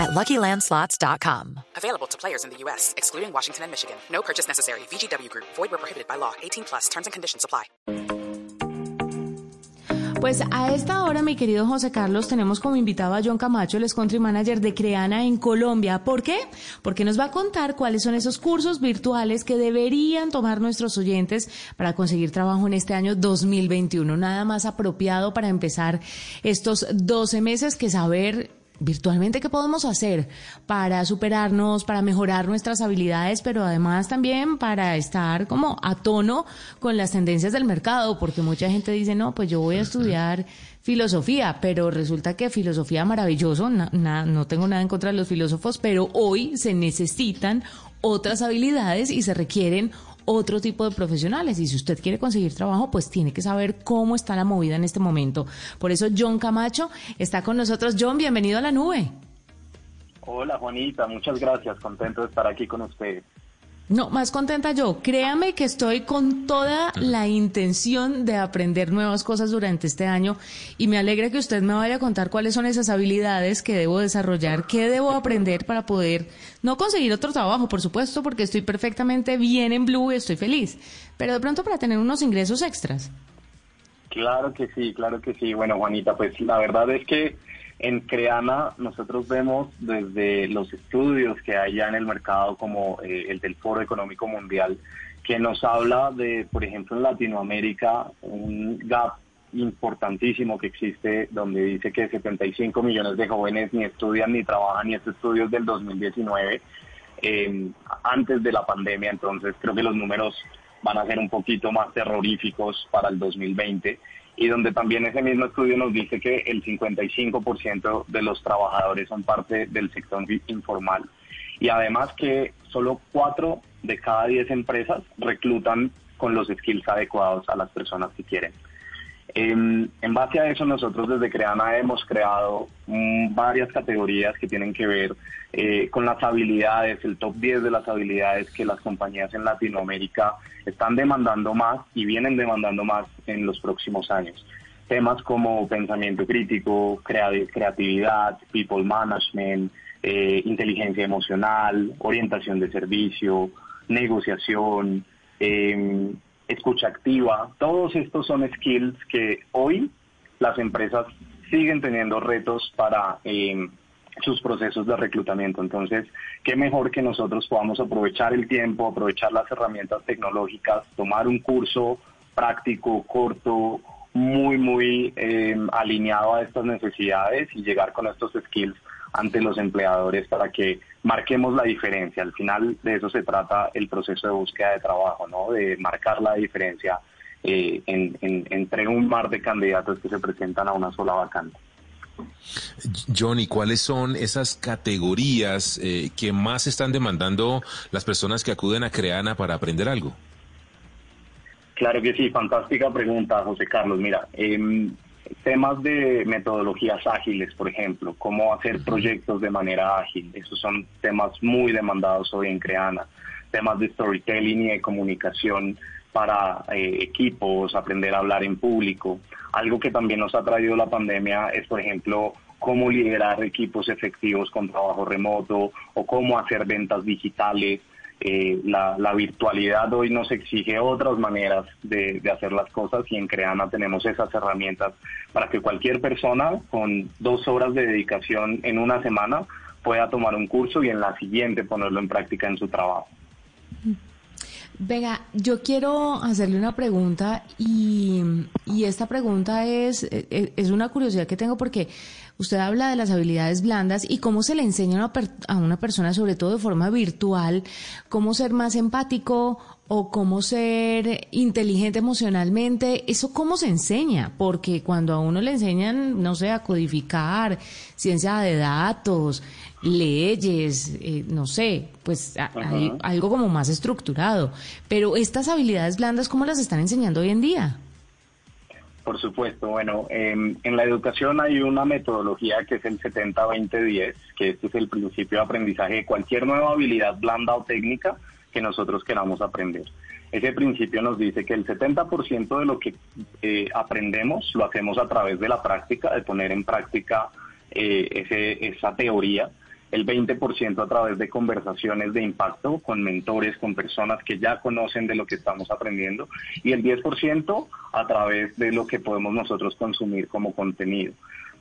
at LuckyLandSlots.com. Available to players in the U.S., excluding Washington and Michigan. No purchase necessary. VGW Group. Void where prohibited by law. 18 plus. Terms and conditions apply. Pues a esta hora, mi querido José Carlos, tenemos como invitado a John Camacho, el country manager de Creana en Colombia. ¿Por qué? Porque nos va a contar cuáles son esos cursos virtuales que deberían tomar nuestros oyentes para conseguir trabajo en este año 2021. Nada más apropiado para empezar estos 12 meses que saber virtualmente qué podemos hacer para superarnos, para mejorar nuestras habilidades, pero además también para estar como a tono con las tendencias del mercado, porque mucha gente dice, no, pues yo voy a estudiar filosofía, pero resulta que filosofía maravilloso, no tengo nada en contra de los filósofos, pero hoy se necesitan otras habilidades y se requieren otro tipo de profesionales. Y si usted quiere conseguir trabajo, pues tiene que saber cómo está la movida en este momento. Por eso John Camacho está con nosotros. John, bienvenido a la nube. Hola Juanita, muchas gracias. Contento de estar aquí con ustedes. No, más contenta yo. Créame que estoy con toda la intención de aprender nuevas cosas durante este año y me alegra que usted me vaya a contar cuáles son esas habilidades que debo desarrollar, qué debo aprender para poder no conseguir otro trabajo, por supuesto, porque estoy perfectamente bien en Blue y estoy feliz, pero de pronto para tener unos ingresos extras. Claro que sí, claro que sí. Bueno, Juanita, pues la verdad es que en Creana nosotros vemos desde los estudios que hay ya en el mercado como eh, el del Foro Económico Mundial, que nos habla de, por ejemplo, en Latinoamérica, un gap importantísimo que existe donde dice que 75 millones de jóvenes ni estudian ni trabajan y estos estudios del 2019 eh, antes de la pandemia, entonces creo que los números van a ser un poquito más terroríficos para el 2020 y donde también ese mismo estudio nos dice que el 55% de los trabajadores son parte del sector informal y además que solo 4 de cada 10 empresas reclutan con los skills adecuados a las personas que quieren. En, base a eso nosotros desde Creana hemos creado mm, varias categorías que tienen que ver eh, con las habilidades, el top 10 de las habilidades que las compañías en Latinoamérica están demandando más y vienen demandando más en los próximos años. Temas como pensamiento crítico, creatividad, people management, eh, inteligencia emocional, orientación de servicio, negociación, eh, escucha activa, todos estos son skills que hoy las empresas siguen teniendo retos para eh, sus procesos de reclutamiento. Entonces, qué mejor que nosotros podamos aprovechar el tiempo, aprovechar las herramientas tecnológicas, tomar un curso práctico, corto, muy, muy eh, alineado a estas necesidades y llegar con estos skills ante los empleadores para que marquemos la diferencia. Al final de eso se trata el proceso de búsqueda de trabajo, ¿no? De marcar la diferencia eh, entre un mar de candidatos que se presentan a una sola vacante. Johnny, ¿cuáles son esas categorías eh, que más están demandando las personas que acuden a Creana para aprender algo? Claro que sí, fantástica pregunta, José Carlos. Mira, eh, temas de metodologías ágiles, por ejemplo, cómo hacer proyectos de manera ágil, esos son temas muy demandados hoy en Creana. Temas de storytelling y de comunicación para eh, equipos, aprender a hablar en público. Algo que también nos ha traído la pandemia es, por ejemplo, cómo liderar equipos efectivos con trabajo remoto o cómo hacer ventas digitales. Eh, la, virtualidad hoy nos exige otras maneras de, hacer las cosas y en Creana tenemos esas herramientas para que cualquier persona con dos horas de dedicación en una semana pueda tomar un curso y en la siguiente ponerlo en práctica en su trabajo. Venga, yo quiero hacerle una pregunta y, y esta pregunta es, eh, es una curiosidad que tengo porque usted habla de las habilidades blandas y cómo se le enseña a una persona, sobre todo de forma virtual, cómo ser más empático o cómo ser inteligente emocionalmente, eso cómo se enseña, porque cuando a uno le enseñan, no sé, a codificar, ciencia de datos, leyes, eh, no sé, pues hay algo como más estructurado, pero estas habilidades blandas, ¿cómo las están enseñando hoy en día? Por supuesto, bueno, en la educación hay una metodología que es el 70-20-10, que este es el principio de aprendizaje de cualquier nueva habilidad blanda o técnica que nosotros queramos aprender. Ese principio nos dice que el 70% de lo que eh, aprendemos lo hacemos a través de la práctica, de poner en práctica eh, ese, esa teoría, el 20% a través de conversaciones de impacto con mentores, con personas que ya conocen de lo que estamos aprendiendo y el 10% a través de lo que podemos nosotros consumir como contenido.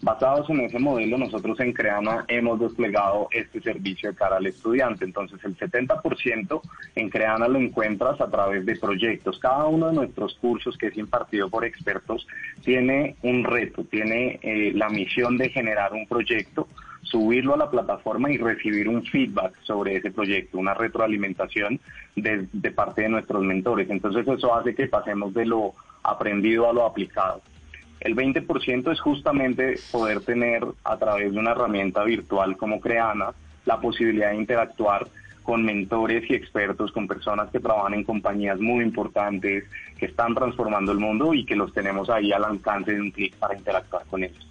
Basados en ese modelo, nosotros en Creana hemos desplegado este servicio de cara al estudiante. Entonces, el 70% en Creana lo encuentras a través de proyectos. Cada uno de nuestros cursos que es impartido por expertos tiene un reto, tiene eh, la misión de generar un proyecto, subirlo a la plataforma y recibir un feedback sobre ese proyecto, una retroalimentación de, de parte de nuestros mentores. Entonces, eso hace que pasemos de lo aprendido a lo aplicado. El 20% es justamente poder tener a través de una herramienta virtual como Creana la posibilidad de interactuar con mentores y expertos, con personas que trabajan en compañías muy importantes, que están transformando el mundo y que los tenemos ahí al alcance de un clic para interactuar con ellos.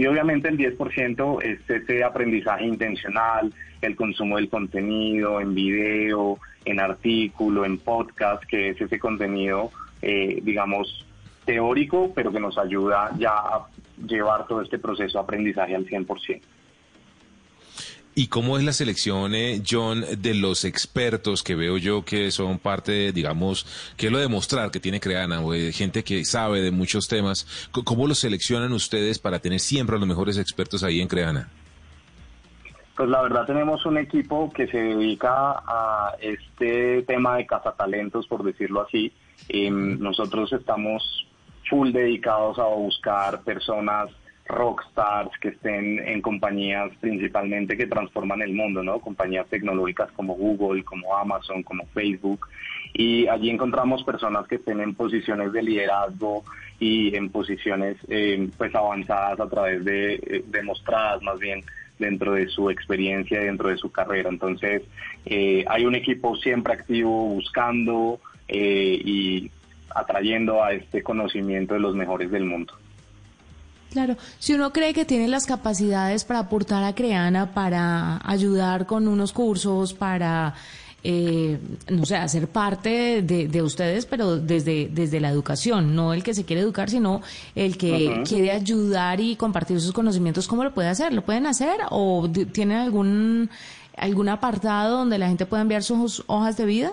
Y obviamente el 10% es ese aprendizaje intencional, el consumo del contenido en video, en artículo, en podcast, que es ese contenido, eh, digamos, teórico, pero que nos ayuda ya a llevar todo este proceso de aprendizaje al 100%. ¿Y cómo es la selección, eh, John, de los expertos que veo yo que son parte, digamos, que es lo de mostrar que tiene Creana, o de gente que sabe de muchos temas? ¿Cómo los seleccionan ustedes para tener siempre a los mejores expertos ahí en Creana? Pues la verdad tenemos un equipo que se dedica a este tema de cazatalentos, por decirlo así. Em, nosotros estamos full dedicados a buscar personas rockstars que estén en compañías principalmente que transforman el mundo, ¿no? Compañías tecnológicas como Google, como Amazon, como Facebook. Y allí encontramos personas que estén en posiciones de liderazgo y en posiciones eh, pues avanzadas a través de eh, demostradas más bien dentro de su experiencia y dentro de su carrera. Entonces, eh, hay un equipo siempre activo buscando y atrayendo a este conocimiento de los mejores del mundo. Claro, si uno cree que tiene las capacidades para aportar a Creana, para ayudar con unos cursos, para, eh, no sé, hacer parte de, ustedes, pero desde, desde la educación, no el que se quiere educar, sino el que quiere ayudar y compartir sus conocimientos, ¿cómo lo puede hacer? ¿Lo pueden hacer o tienen algún, algún apartado donde la gente pueda enviar sus hojas de vida?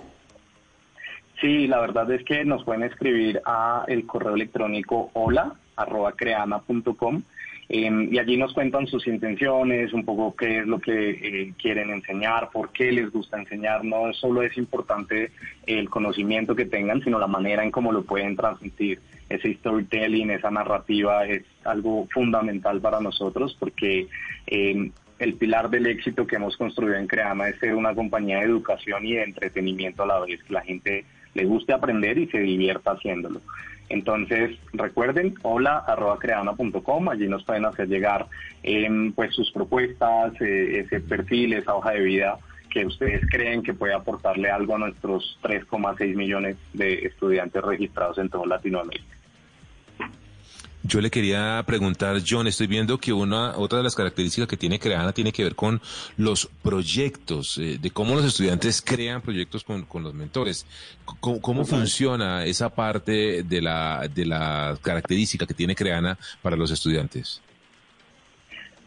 Sí, la verdad es que nos pueden escribir a el correo electrónico hola arroba creana.com em, y allí nos cuentan sus intenciones, un poco qué es lo que eh, quieren enseñar, por qué les gusta enseñar. No solo es importante el conocimiento que tengan, sino la manera en cómo lo pueden transmitir. Ese storytelling, esa narrativa es algo fundamental para nosotros porque em, el pilar del éxito que hemos construido en Creana es ser una compañía de educación y de entretenimiento a la vez, que la gente le guste aprender y se divierta haciéndolo. Entonces, recuerden, hola arroba creana.com, allí nos pueden hacer llegar em, pues sus propuestas, eh, ese perfil, esa hoja de vida que ustedes creen que puede aportarle algo a nuestros 3,6 millones de estudiantes registrados en toda Latinoamérica. Yo le quería preguntar, John, estoy viendo que una otra de las características que tiene Creana tiene que ver con los proyectos, eh, de cómo los estudiantes crean proyectos con, los mentores. ¿Cómo, funciona esa parte de la, de la característica que tiene Creana para los estudiantes?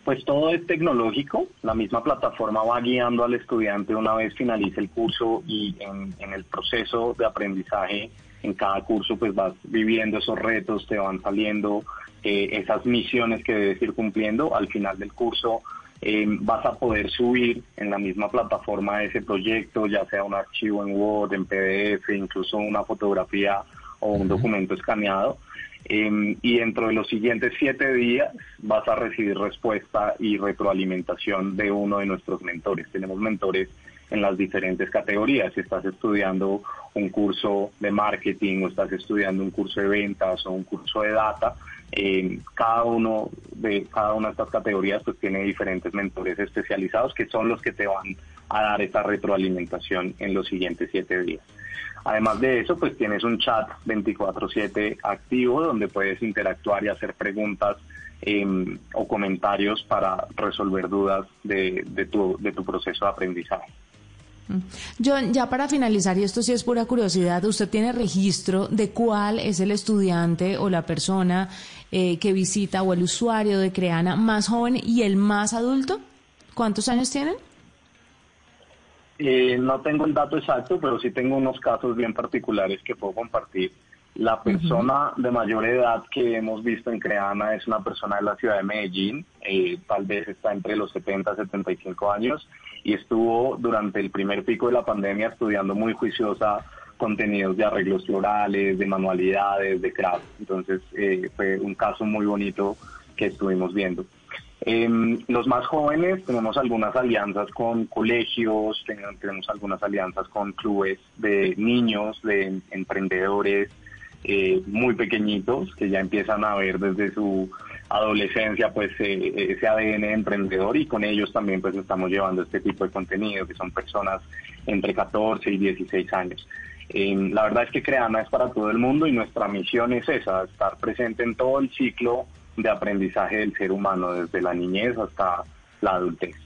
Pues todo es tecnológico, la misma plataforma va guiando al estudiante una vez finalice el curso y en, en el proceso de aprendizaje en cada curso pues vas viviendo esos retos, te van saliendo eh, esas misiones que debes ir cumpliendo. Al final del curso eh, vas a poder subir en la misma plataforma ese proyecto, ya sea un archivo en Word, en PDF, incluso una fotografía o un documento escaneado. Em, y dentro de los siguientes siete días vas a recibir respuesta y retroalimentación de uno de nuestros mentores. Tenemos mentores en las diferentes categorías. Si estás estudiando un curso de marketing o estás estudiando un curso de ventas o un curso de data, eh, cada uno de cada una de estas categorías pues tiene diferentes mentores especializados que son los que te van a dar esa retroalimentación en los siguientes siete días. Además de eso, pues tienes un chat 24/7 activo donde puedes interactuar y hacer preguntas em, o comentarios para resolver dudas de, tu proceso de aprendizaje. John, ya para finalizar, y esto sí es pura curiosidad, ¿usted tiene registro de cuál es el estudiante o la persona eh, que visita o el usuario de Creana más joven y el más adulto? ¿Cuántos años tienen? Eh, no tengo el dato exacto, pero sí tengo unos casos bien particulares que puedo compartir. La persona de mayor edad que hemos visto en Creana es una persona de la ciudad de Medellín, eh, tal vez está entre los 70 y 75 años, y estuvo durante el primer pico de la pandemia estudiando muy juiciosa contenidos de arreglos florales, de manualidades, de craft. Entonces eh, fue un caso muy bonito que estuvimos viendo. Em, los más jóvenes tenemos algunas alianzas con colegios, tenemos algunas alianzas con clubes de niños, de emprendedores eh, muy pequeñitos que ya empiezan a ver desde su adolescencia pues eh, ese ADN emprendedor y con ellos también pues estamos llevando este tipo de contenido que son personas entre 14 y 16 años. Em, la verdad es que Creana es para todo el mundo y nuestra misión es esa, estar presente en todo el ciclo de aprendizaje del ser humano, desde la niñez hasta la adultez.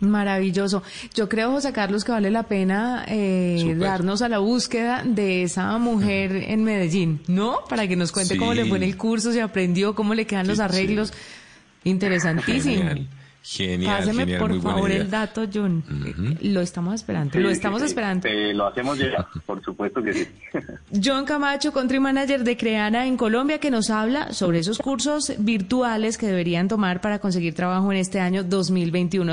Maravilloso. Yo creo, José Carlos, que vale la pena eh, darnos a la búsqueda de esa mujer en Medellín, ¿no? Para que nos cuente cómo le fue en el curso, se aprendió, cómo le quedan los arreglos. Interesantísimo. Genial, Páseme por favor el dato, John. Lo estamos esperando. lo estamos esperando. lo hacemos ya, por supuesto que sí. John Camacho, country manager de Creana en Colombia, que nos habla sobre esos cursos virtuales que deberían tomar para conseguir trabajo en este año 2021.